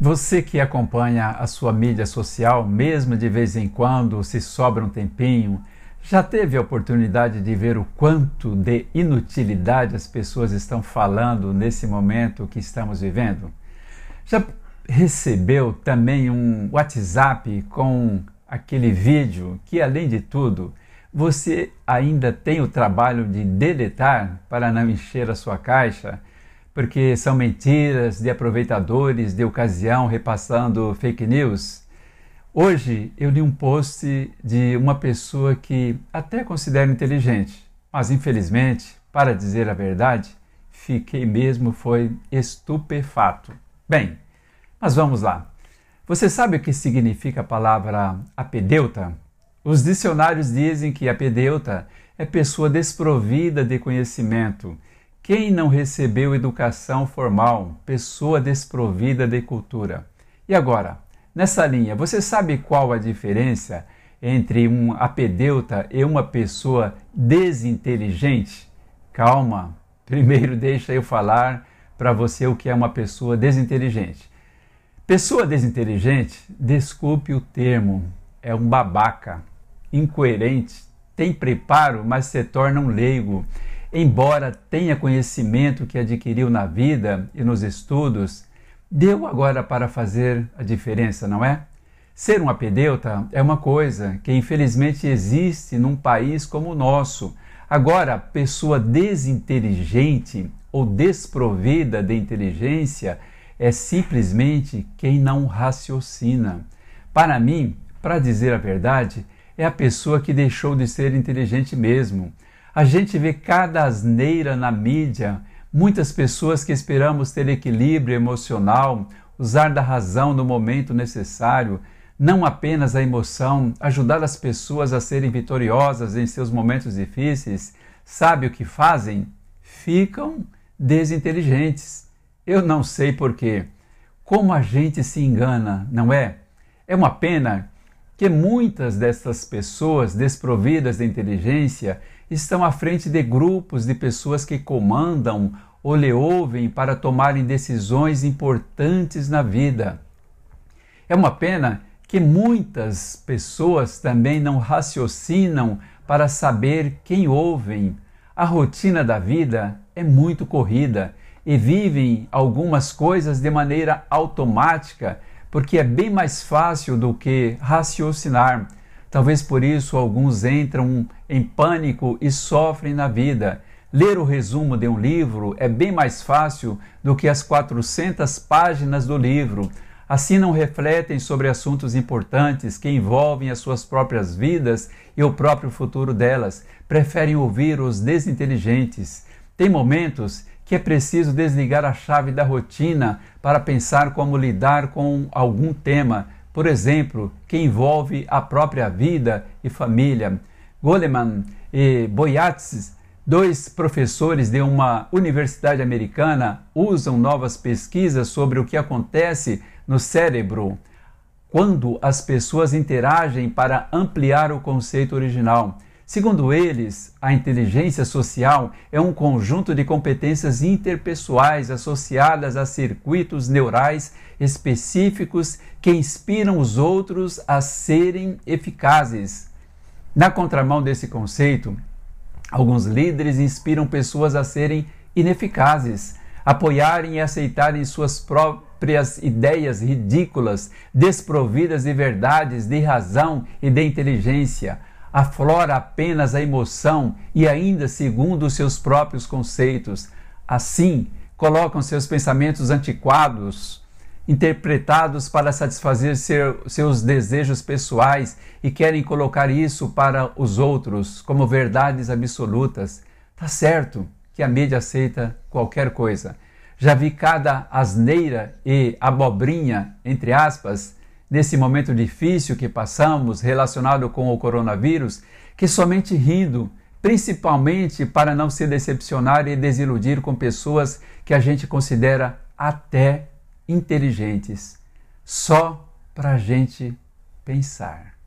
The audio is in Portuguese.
Você que acompanha a sua mídia social, mesmo de vez em quando, se sobra um tempinho, já teve a oportunidade de ver o quanto de inutilidade as pessoas estão falando nesse momento que estamos vivendo? Já recebeu também um WhatsApp com aquele vídeo que, além de tudo, você ainda tem o trabalho de deletar para não encher a sua caixa? Porque são mentiras de aproveitadores de ocasião repassando fake news. Hoje eu li um post de uma pessoa que até considero inteligente, mas infelizmente, para dizer a verdade, fiquei mesmo foi estupefato. Bem, mas vamos lá. Você sabe o que significa a palavra apedeuta? Os dicionários dizem que apedeuta é pessoa desprovida de conhecimento, quem não recebeu educação formal, pessoa desprovida de cultura. E agora, nessa linha, você sabe qual a diferença entre um apedeuta e uma pessoa desinteligente? Calma, primeiro deixa eu falar para você o que é uma pessoa desinteligente. Pessoa desinteligente, desculpe o termo, é um babaca, incoerente, tem preparo, mas se torna um leigo embora tenha conhecimento que adquiriu na vida e nos estudos, deu agora para fazer a diferença, não é? Ser um apedeuta é uma coisa que infelizmente existe num país como o nosso. Agora, pessoa desinteligente ou desprovida de inteligência é simplesmente quem não raciocina. Para mim, para dizer a verdade, é a pessoa que deixou de ser inteligente mesmo a gente vê cada asneira na mídia, muitas pessoas que esperamos ter equilíbrio emocional, usar da razão no momento necessário, não apenas a emoção, ajudar as pessoas a serem vitoriosas em seus momentos difíceis, sabe o que fazem? Ficam desinteligentes. Eu não sei porquê. Como a gente se engana, não é? É uma pena que muitas dessas pessoas desprovidas de inteligência estão à frente de grupos de pessoas que comandam ou lhe ouvem para tomarem decisões importantes na vida. É uma pena que muitas pessoas também não raciocinam para saber quem ouvem. A rotina da vida é muito corrida e vivem algumas coisas de maneira automática, porque é bem mais fácil do que raciocinar Talvez por isso alguns entram em pânico e sofrem na vida. Ler o resumo de um livro é bem mais fácil do que as 400 páginas do livro. Assim não refletem sobre assuntos importantes que envolvem as suas próprias vidas e o próprio futuro delas. Preferem ouvir os desinteligentes. Tem momentos que é preciso desligar a chave da rotina para pensar como lidar com algum tema por exemplo, que envolve a própria vida e família. Goleman e Boyatzis, dois professores de uma universidade americana, usam novas pesquisas sobre o que acontece no cérebro quando as pessoas interagem para ampliar o conceito original. Segundo eles, a inteligência social é um conjunto de competências interpessoais associadas a circuitos neurais específicos que inspiram os outros a serem eficazes. Na contramão desse conceito, alguns líderes inspiram pessoas a serem ineficazes, apoiarem e aceitarem suas próprias ideias ridículas, desprovidas de verdades, de razão e de inteligência aflora apenas a emoção e ainda segundo os seus próprios conceitos. Assim, colocam seus pensamentos antiquados, interpretados para satisfazer seu, seus desejos pessoais e querem colocar isso para os outros como verdades absolutas. Tá certo que a mídia aceita qualquer coisa. Já vi cada asneira e abobrinha, entre aspas, nesse momento difícil que passamos relacionado com o coronavírus, que somente rindo, principalmente para não se decepcionar e desiludir com pessoas que a gente considera até inteligentes, só para a gente pensar.